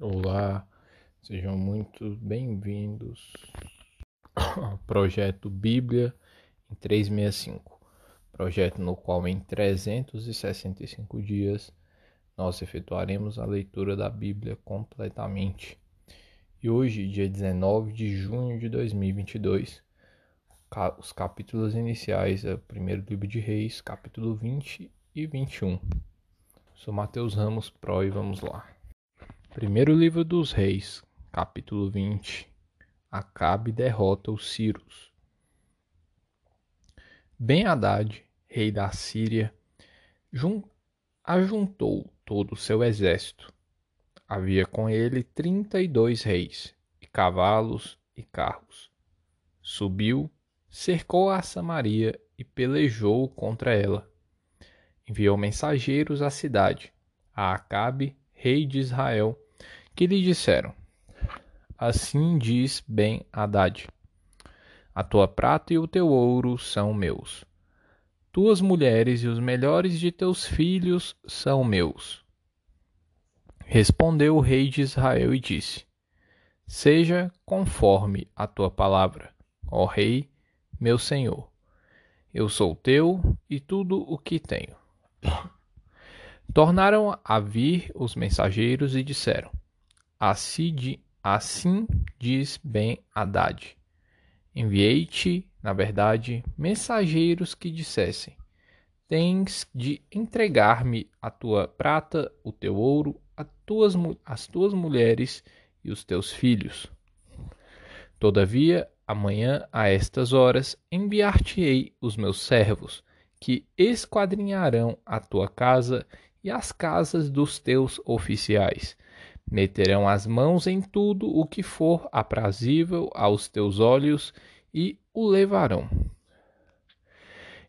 Olá, sejam muito bem-vindos ao projeto Bíblia em 365, projeto no qual em 365 dias nós efetuaremos a leitura da Bíblia completamente. E hoje, dia 19 de junho de 2022, os capítulos iniciais é o primeiro livro de Reis, capítulo 20 e 21. Sou Mateus Ramos Pro e vamos lá. Primeiro livro dos Reis, capítulo 20. Acabe derrota os Círios. Ben Haddad, rei da Síria, ajuntou todo o seu exército. Havia com ele trinta e dois reis, e cavalos e carros. Subiu, cercou a Samaria e pelejou contra ela. Enviou mensageiros à cidade, a Acabe, rei de Israel, que lhe disseram: Assim diz bem Haddad: A tua prata e o teu ouro são meus. Tuas mulheres e os melhores de teus filhos são meus. Respondeu o rei de Israel e disse: Seja conforme a tua palavra, ó rei, meu senhor. Eu sou teu e tudo o que tenho. Tornaram a vir os mensageiros e disseram: Assim, assim diz bem Haddad. Enviei-te, na verdade, mensageiros que dissessem: Tens de entregar-me a tua prata, o teu ouro, tuas, as tuas mulheres e os teus filhos. Todavia, amanhã a estas horas enviar-te-ei os meus servos, que esquadrinharão a tua casa e as casas dos teus oficiais Meterão as mãos em tudo o que for aprazível aos teus olhos e o levarão.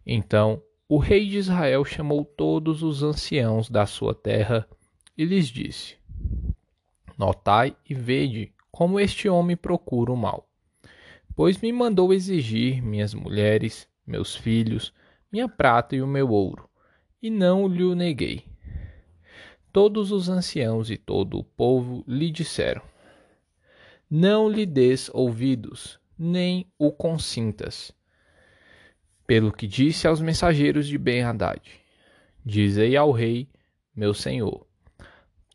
Então o rei de Israel chamou todos os anciãos da sua terra e lhes disse: Notai e vede como este homem procura o mal. Pois me mandou exigir minhas mulheres, meus filhos, minha prata e o meu ouro, e não lhe neguei. Todos os anciãos e todo o povo lhe disseram: Não lhe des ouvidos, nem o consintas. Pelo que disse aos mensageiros de Ben-Hadad: Dizei ao rei, meu senhor: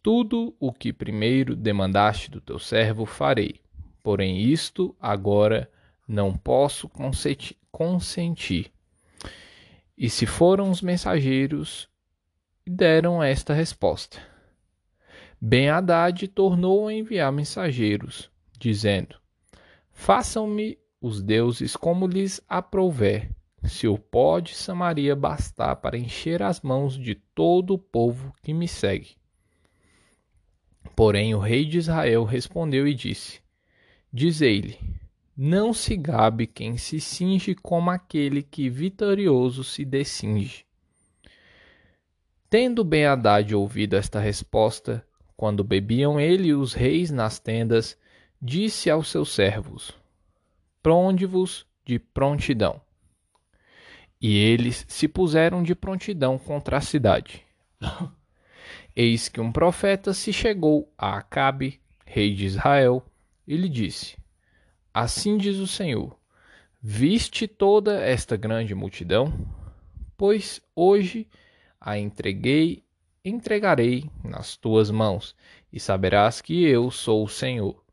Tudo o que primeiro demandaste do teu servo farei, porém isto agora não posso consentir. E se foram os mensageiros deram esta resposta. Ben Haddad tornou a enviar mensageiros, dizendo: Façam-me os deuses como lhes aprouver, se o pó de Samaria bastar para encher as mãos de todo o povo que me segue. Porém o rei de Israel respondeu e disse: Dizei-lhe: Não se gabe quem se cinge como aquele que vitorioso se descinge. Tendo Ben Haddad ouvido esta resposta, quando bebiam ele e os reis nas tendas, disse aos seus servos: Pronde-vos de prontidão. E eles se puseram de prontidão contra a cidade. Eis que um profeta se chegou a Acabe, rei de Israel, e lhe disse: Assim diz o Senhor: Viste toda esta grande multidão? Pois hoje a entreguei, entregarei nas tuas mãos, e saberás que eu sou o Senhor.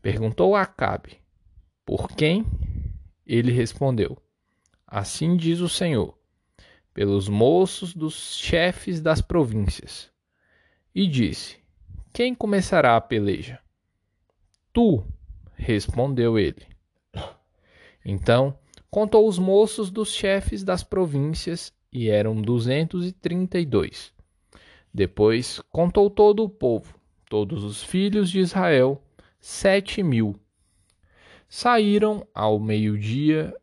Perguntou Acabe: Por quem? Ele respondeu: Assim diz o Senhor, pelos moços dos chefes das províncias. E disse: Quem começará a peleja? Tu, respondeu ele. Então contou os moços dos chefes das províncias e eram duzentos e trinta e dois. Depois contou todo o povo, todos os filhos de Israel, sete mil. Saíram ao meio-dia.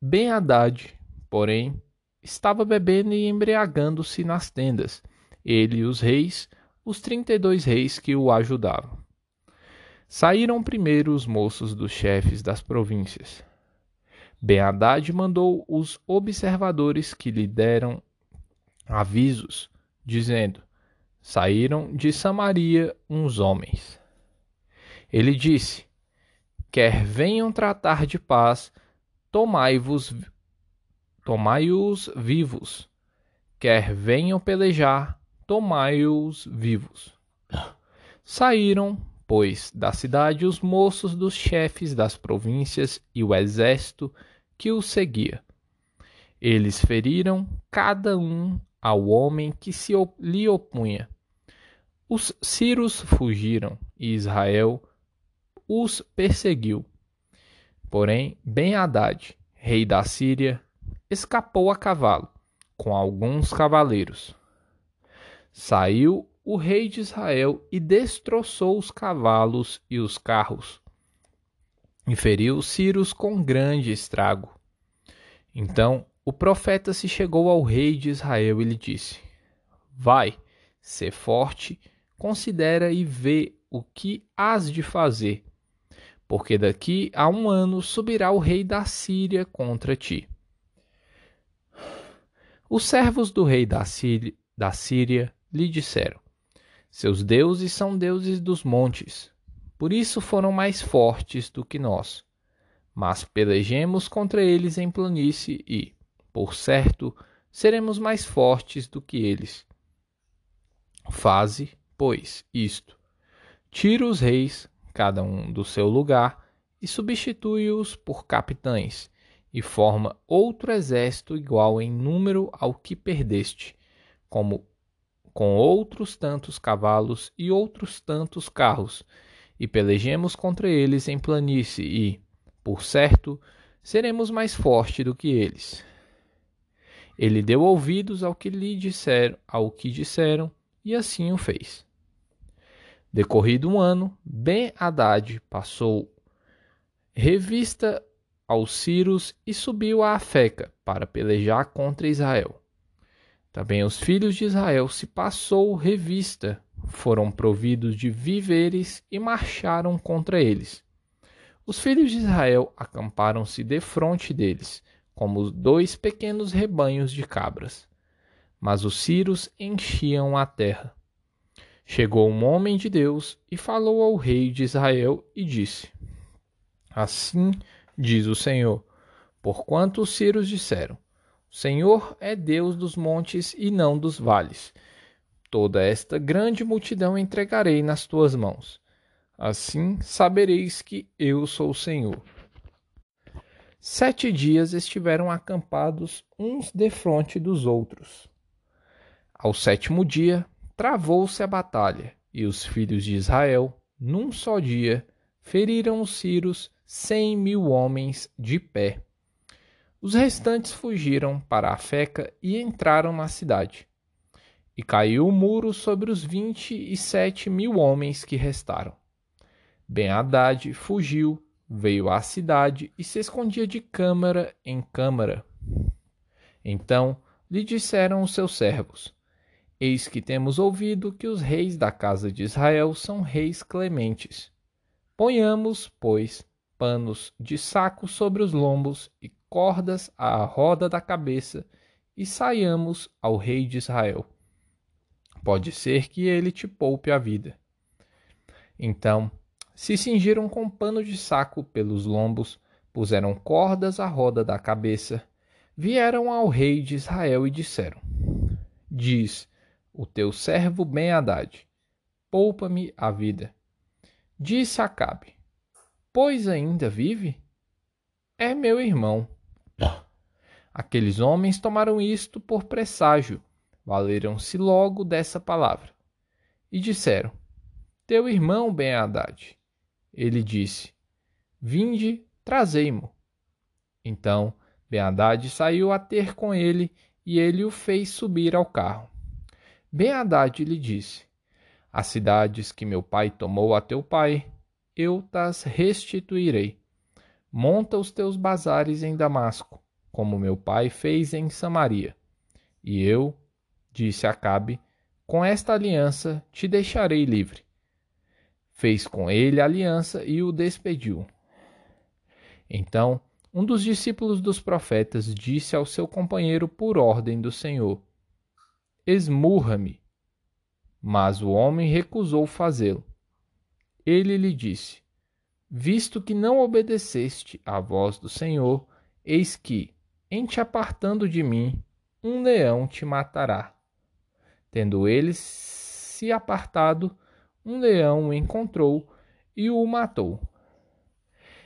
Ben Haddad, porém, estava bebendo e embriagando-se nas tendas, ele e os reis, os trinta e dois reis que o ajudavam. Saíram primeiro os moços dos chefes das províncias, ben Haddad mandou os observadores que lhe deram avisos, dizendo: saíram de Samaria uns homens. Ele disse: Quer venham tratar de paz, tomai-vos tomai-os vivos. Quer venham pelejar, tomai-os vivos. Saíram, pois, da cidade os moços dos chefes das províncias e o exército que os seguia. Eles feriram cada um ao homem que se lhe opunha. Os sírios fugiram e Israel os perseguiu. Porém, Ben-Hadad, rei da Síria, escapou a cavalo, com alguns cavaleiros. Saiu o rei de Israel e destroçou os cavalos e os carros, feriu os Círios com grande estrago. Então o profeta se chegou ao rei de Israel e lhe disse: Vai, sê forte, considera e vê o que hás de fazer, porque daqui a um ano subirá o rei da Síria contra ti. Os servos do rei da Síria, da Síria lhe disseram: Seus deuses são deuses dos montes, por isso foram mais fortes do que nós. Mas pelejemos contra eles em planície e, por certo, seremos mais fortes do que eles. Faze, pois, isto: tira os reis, cada um do seu lugar, e substitui-os por capitães, e forma outro exército igual em número ao que perdeste, como com outros tantos cavalos e outros tantos carros, e pelejemos contra eles em planície, e, por certo, seremos mais fortes do que eles. Ele deu ouvidos ao que lhe disseram, ao que disseram, e assim o fez. Decorrido um ano, Ben-Hadad passou revista aos Círios e subiu a Afeca para pelejar contra Israel. Também os filhos de Israel se passou revista, foram providos de víveres e marcharam contra eles. Os filhos de Israel acamparam-se defronte deles, como dois pequenos rebanhos de cabras. Mas os círios enchiam a terra. Chegou um homem de Deus e falou ao rei de Israel e disse: Assim diz o Senhor, porquanto os círios disseram: Senhor é Deus dos montes e não dos vales. Toda esta grande multidão entregarei nas tuas mãos. Assim sabereis que eu sou o Senhor. Sete dias estiveram acampados uns defronte dos outros. Ao sétimo dia, travou-se a batalha, e os filhos de Israel, num só dia, feriram os Círios cem mil homens de pé. Os restantes fugiram para a Feca e entraram na cidade. E caiu o muro sobre os vinte e sete mil homens que restaram. Ben-Hadad fugiu, veio à cidade e se escondia de câmara em câmara. Então lhe disseram os seus servos: Eis que temos ouvido que os reis da casa de Israel são reis clementes. Ponhamos, pois, panos de saco sobre os lombos e cordas à roda da cabeça e saiamos ao rei de Israel. Pode ser que ele te poupe a vida. Então se cingiram com pano de saco pelos lombos, puseram cordas à roda da cabeça, vieram ao rei de Israel e disseram: Diz o teu servo Ben-Hadad: Poupa-me a vida. Disse Acabe: Pois ainda vive? É meu irmão. Aqueles homens tomaram isto por presságio, valeram-se logo dessa palavra. E disseram: Teu irmão Ben-Hadad. Ele disse: Vinde, trazei-mo. Então Ben-Hadad saiu a ter com ele e ele o fez subir ao carro. Ben-Hadad lhe disse: As cidades que meu pai tomou a teu pai, eu tas restituirei. Monta os teus bazares em Damasco, como meu pai fez em Samaria. E eu, disse Acabe, com esta aliança te deixarei livre. Fez com ele aliança e o despediu. Então, um dos discípulos dos profetas disse ao seu companheiro por ordem do Senhor: Esmurra-me. Mas o homem recusou fazê-lo. Ele lhe disse: Visto que não obedeceste à voz do Senhor, eis que, em te apartando de mim, um leão te matará. Tendo ele se apartado, um leão o encontrou e o matou.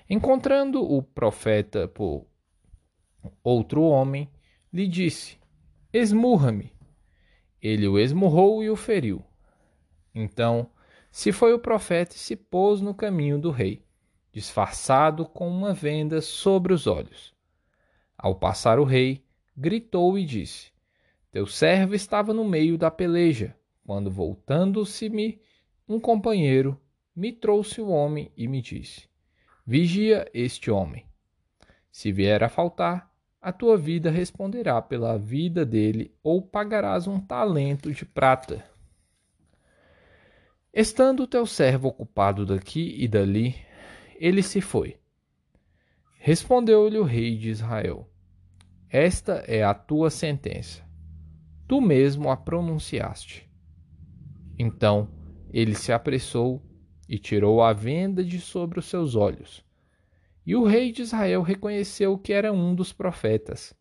Encontrando o profeta por outro homem, lhe disse: Esmurra-me. Ele o esmurrou e o feriu. Então se foi o profeta e se pôs no caminho do rei, disfarçado com uma venda sobre os olhos. Ao passar o rei, gritou e disse: Teu servo estava no meio da peleja, quando voltando-se-me um companheiro, me trouxe o homem e me disse: Vigia este homem. Se vier a faltar, a tua vida responderá pela vida dele, ou pagarás um talento de prata. Estando o teu servo ocupado daqui e dali, ele se foi. Respondeu-lhe o rei de Israel: Esta é a tua sentença. Tu mesmo a pronunciaste. Então ele se apressou e tirou a venda de sobre os seus olhos. E o rei de Israel reconheceu que era um dos profetas.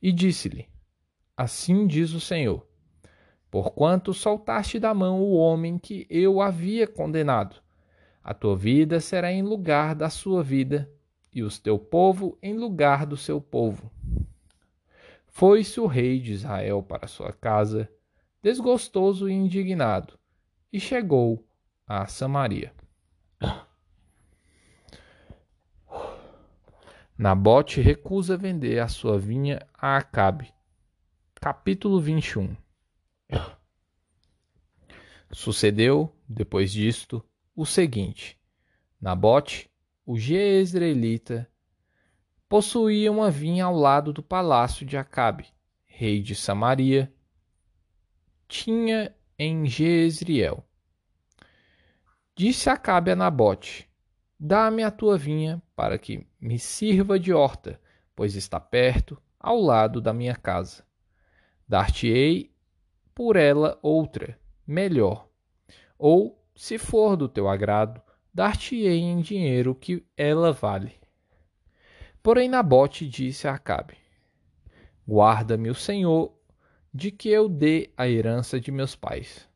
E disse-lhe: Assim diz o Senhor: Porquanto soltaste da mão o homem que eu havia condenado, a tua vida será em lugar da sua vida, e o teu povo em lugar do seu povo. Foi-se o rei de Israel para sua casa, desgostoso e indignado, e chegou a Samaria. Nabote recusa vender a sua vinha a Acabe. Capítulo 21 Sucedeu, depois disto, o seguinte: Nabote, o Jezreelita, possuía uma vinha ao lado do palácio de Acabe, rei de Samaria. Tinha em Jezreel Disse Acabe a Nabote: Dá-me a tua vinha para que me sirva de horta, pois está perto, ao lado da minha casa. Dar-te-ei por ela outra, melhor. Ou, se for do teu agrado, dar-te-ei em dinheiro que ela vale. Porém Nabote disse a Acabe: Guarda-me o Senhor de que eu dê a herança de meus pais.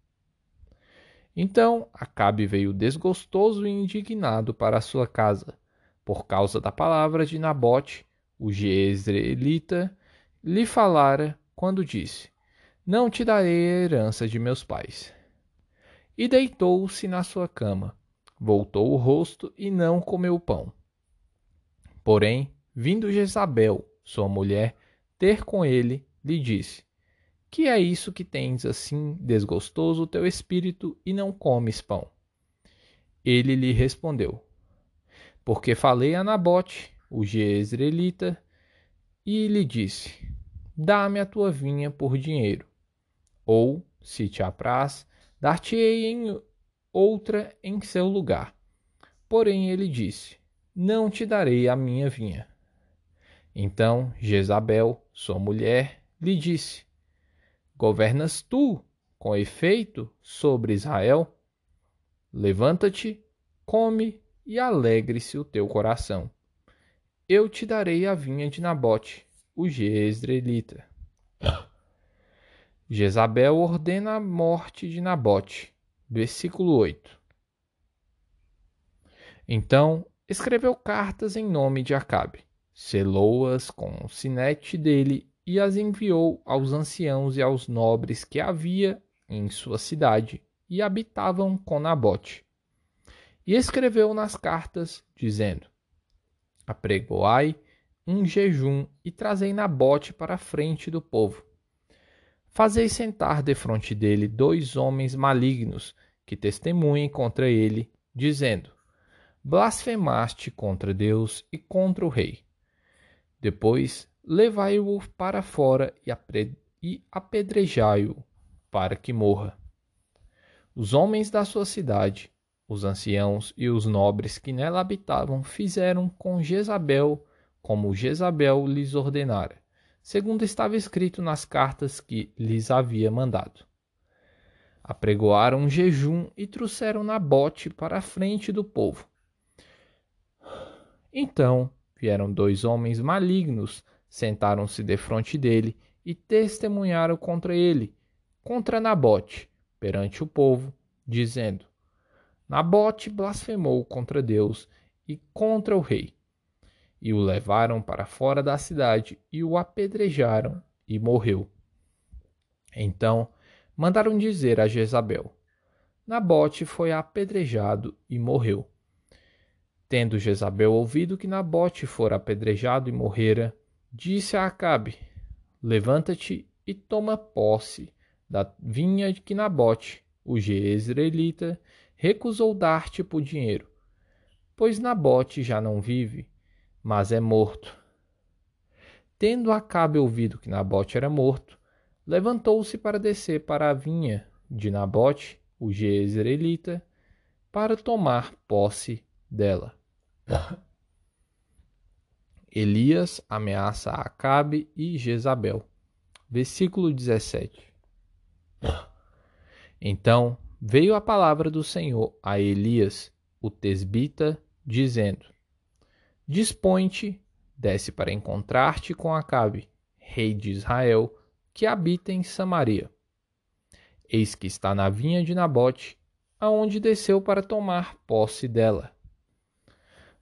Então Acabe veio desgostoso e indignado para a sua casa, por causa da palavra de Nabote, o Jezreelita, lhe falara quando disse: Não te darei a herança de meus pais. E deitou-se na sua cama, voltou o rosto e não comeu pão. Porém, vindo Jezabel, sua mulher, ter com ele, lhe disse: que é isso que tens assim desgostoso o teu espírito e não comes pão? Ele lhe respondeu: Porque falei a Nabote, o Jezreelita, e lhe disse: Dá-me a tua vinha por dinheiro, ou, se te apraz, dar-te-ei em outra em seu lugar. Porém ele disse: Não te darei a minha vinha. Então Jezabel, sua mulher, lhe disse: Governas tu, com efeito, sobre Israel? Levanta-te, come e alegre-se o teu coração. Eu te darei a vinha de Nabote, o Jezreelita. Jezabel ordena a morte de Nabote. Versículo 8. Então escreveu cartas em nome de Acabe, selou-as com o sinete dele e as enviou aos anciãos e aos nobres que havia em sua cidade e habitavam com Nabote. E escreveu nas cartas, dizendo: Apregoai um jejum e trazei Nabote para a frente do povo. Fazei sentar defronte dele dois homens malignos que testemunhem contra ele, dizendo: Blasfemaste contra Deus e contra o rei. Depois levai-o para fora e apedrejai-o, para que morra. Os homens da sua cidade, os anciãos e os nobres que nela habitavam, fizeram com Jezabel como Jezabel lhes ordenara, segundo estava escrito nas cartas que lhes havia mandado. apregoaram um jejum e trouxeram Nabote para a frente do povo. Então vieram dois homens malignos, sentaram-se defronte dele e testemunharam contra ele, contra Nabote, perante o povo, dizendo: Nabote blasfemou contra Deus e contra o rei. E o levaram para fora da cidade e o apedrejaram e morreu. Então mandaram dizer a Jezabel: Nabote foi apedrejado e morreu. Tendo Jezabel ouvido que Nabote fora apedrejado e morrera, disse a Acabe: Levanta-te e toma posse da vinha que Nabote, o jezreelita, recusou dar-te por dinheiro, pois Nabote já não vive, mas é morto. Tendo Acabe ouvido que Nabote era morto, levantou-se para descer para a vinha de Nabote, o jezreelita, para tomar posse dela. Elias ameaça Acabe e Jezabel. Versículo 17. Então veio a palavra do Senhor a Elias, o tesbita, dizendo: Dispõe-te, desce para encontrar-te com Acabe, rei de Israel, que habita em Samaria. Eis que está na vinha de Nabote, aonde desceu para tomar posse dela.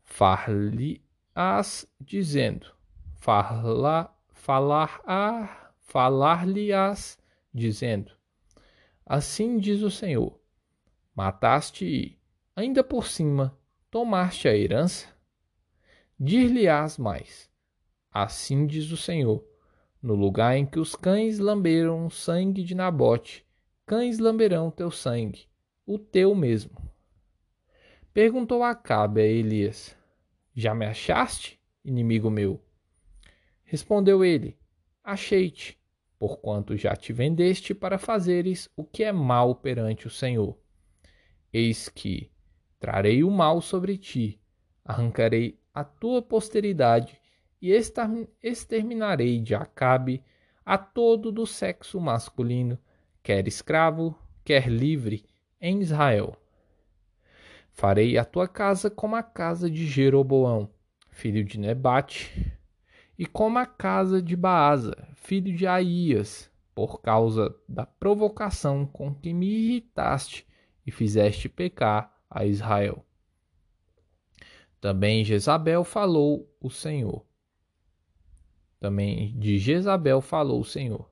Far-lhe-ás dizendo, falar, falar, falar-lhe-ás dizendo, Assim diz o Senhor: Mataste e, ainda por cima, tomaste a herança? Dir-lhe-ás mais: Assim diz o Senhor: No lugar em que os cães lamberam o sangue de Nabote, cães lamberão teu sangue, o teu mesmo. Perguntou Acabe a Elias: Já me achaste, inimigo meu? Respondeu ele: Achei-te porquanto já te vendeste para fazeres o que é mal perante o Senhor. Eis que trarei o mal sobre ti, arrancarei a tua posteridade e exterminarei de Acabe a todo do sexo masculino, quer escravo, quer livre, em Israel. Farei a tua casa como a casa de Jeroboão, filho de Nebate, e como a casa de Baasa, filho de Aías, por causa da provocação com que me irritaste e fizeste pecar a Israel. Também Jezabel falou o Senhor. Também de Jezabel falou o Senhor.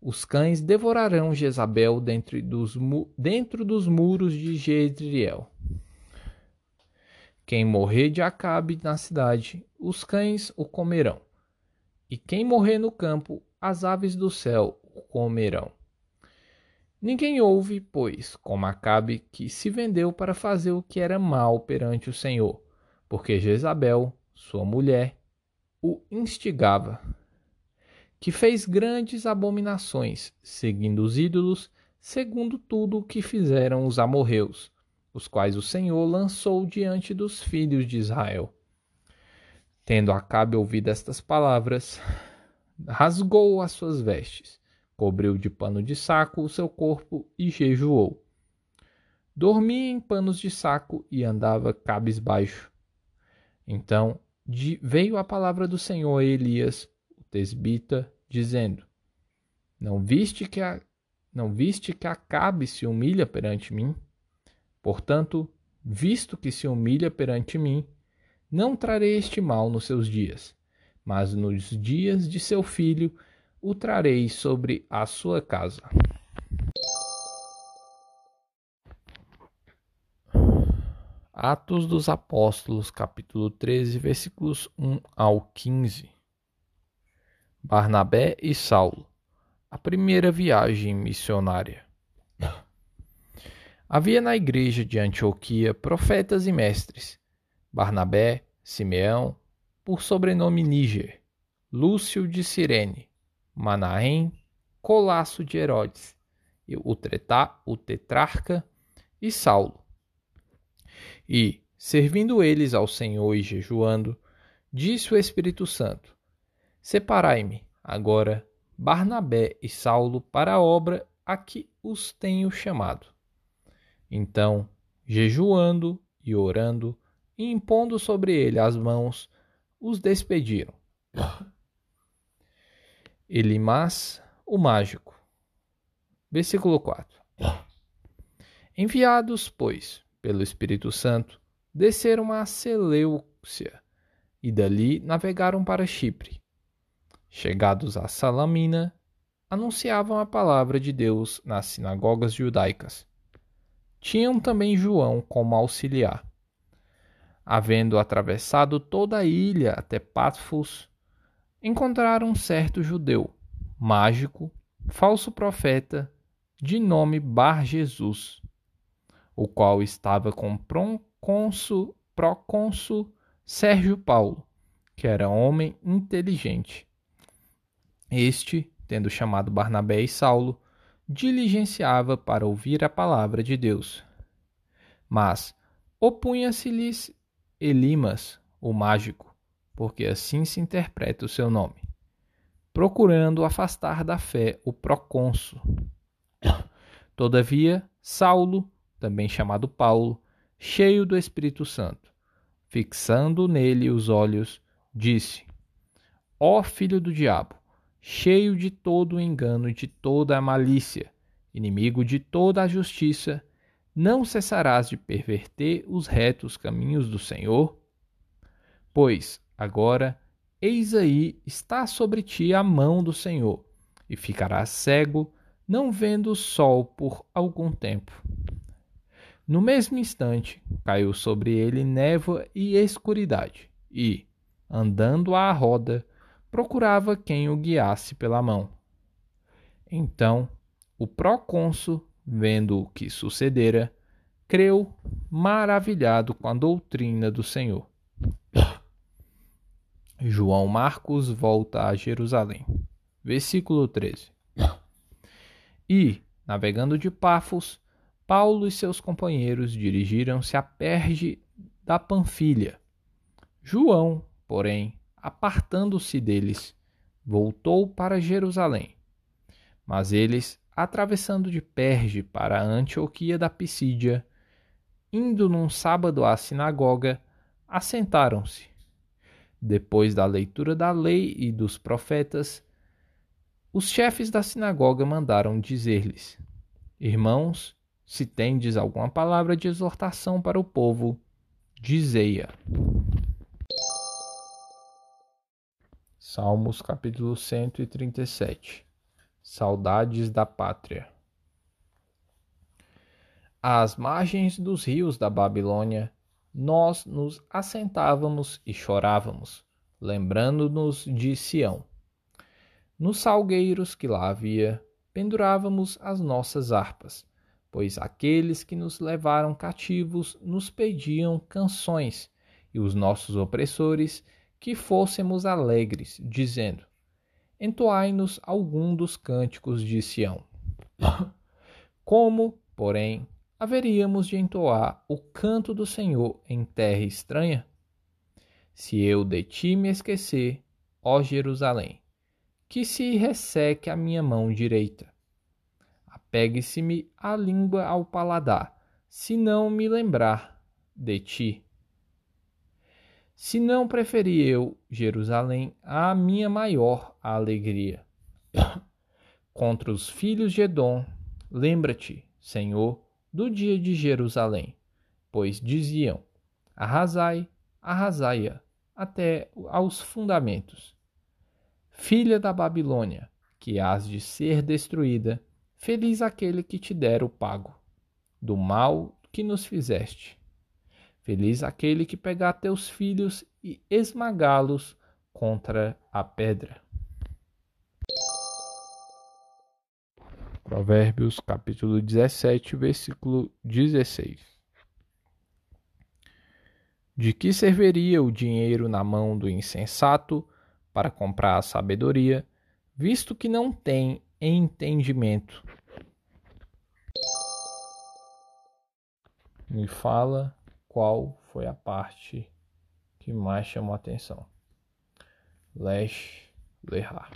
Os cães devorarão Jezabel dentro dos, dentro dos muros de Jezreel. Quem morrer de Acabe na cidade, os cães o comerão. E quem morrer no campo, as aves do céu o comerão. Ninguém ouve, pois, como Acabe, que se vendeu para fazer o que era mal perante o Senhor, porque Jezabel, sua mulher, o instigava, que fez grandes abominações, seguindo os ídolos, segundo tudo o que fizeram os amorreus, os quais o Senhor lançou diante dos filhos de Israel. Tendo Acabe ouvido estas palavras, rasgou as suas vestes, cobriu de pano de saco o seu corpo e jejuou. Dormia em panos de saco e andava cabisbaixo. Então veio a palavra do Senhor a Elias, o tesbita, dizendo: Não viste que a, não viste que Acabe se humilha perante mim? Portanto, visto que se humilha perante mim, não trarei este mal nos seus dias, mas nos dias de seu filho o trarei sobre a sua casa. Atos dos Apóstolos, capítulo 13, versículos 1 ao 15. Barnabé e Saulo. A primeira viagem missionária. Havia na igreja de Antioquia profetas e mestres: Barnabé, Simeão, por sobrenome Níger, Lúcio de Cirene, Manaém, Colasso de Herodes, o, tretá, o tetrarca e Saulo. E, servindo eles ao Senhor e jejuando, disse o Espírito Santo: Separai-me agora Barnabé e Saulo para a obra a que os tenho chamado. Então, jejuando e orando, e impondo sobre ele as mãos, os despediram. Elimas, o mágico. Versículo 4. Enviados, pois, pelo Espírito Santo, desceram a Seleucia e dali navegaram para Chipre. Chegados a Salamina, anunciavam a palavra de Deus nas sinagogas judaicas. Tinham também João como auxiliar. Havendo atravessado toda a ilha até Patfos, encontraram um certo judeu, mágico, falso profeta, de nome Bar Jesus, o qual estava com procônsul, procônsul Sérgio Paulo, que era homem inteligente. Este, tendo chamado Barnabé e Saulo, diligenciava para ouvir a palavra de Deus. Mas opunha-se-lhes Elimas, o mágico, porque assim se interpreta o seu nome, procurando afastar da fé o procônsul. Todavia, Saulo, também chamado Paulo, cheio do Espírito Santo, fixando nele os olhos, disse: Ó filho do diabo, cheio de todo o engano e de toda a malícia, inimigo de toda a justiça, não cessarás de perverter os retos caminhos do Senhor? Pois, agora, eis aí está sobre ti a mão do Senhor, e ficarás cego, não vendo o sol por algum tempo. No mesmo instante, caiu sobre ele névoa e escuridade, e, andando à roda, procurava quem o guiasse pela mão. Então, o procônsul, vendo o que sucedera, creu maravilhado com a doutrina do Senhor. João Marcos volta a Jerusalém. Versículo 13. E, navegando de Pafos, Paulo e seus companheiros dirigiram-se a Perge da Panfilha. João, porém, apartando-se deles, voltou para Jerusalém. Mas eles, atravessando de Perge para Antioquia da Pisídia, indo num sábado à sinagoga, assentaram-se. Depois da leitura da lei e dos profetas, os chefes da sinagoga mandaram dizer-lhes: Irmãos, se tendes alguma palavra de exortação para o povo, dizei-a. Salmos capítulo 137 Saudades da Pátria Às margens dos rios da Babilônia, nós nos assentávamos e chorávamos, lembrando-nos de Sião. Nos salgueiros que lá havia, pendurávamos as nossas harpas, pois aqueles que nos levaram cativos nos pediam canções, e os nossos opressores que fôssemos alegres, dizendo: Entoai-nos algum dos cânticos de Sião. Como, porém, haveríamos de entoar o canto do Senhor em terra estranha? Se eu de ti me esquecer, ó Jerusalém, que se resseque a minha mão direita. Apegue-se-me a língua ao paladar, se não me lembrar de ti. Se não preferi eu, Jerusalém, a minha maior alegria. Contra os filhos de Edom, lembra-te, Senhor, do dia de Jerusalém, pois diziam: Arrasai, arrasai-a, até aos fundamentos. Filha da Babilônia, que hás de ser destruída, feliz aquele que te der o pago do mal que nos fizeste. Feliz aquele que pegar teus filhos e esmagá-los contra a pedra. Provérbios capítulo 17, versículo 16. De que serviria o dinheiro na mão do insensato para comprar a sabedoria, visto que não tem entendimento? Me fala qual foi a parte que mais chamou a atenção. Lesh Lehar.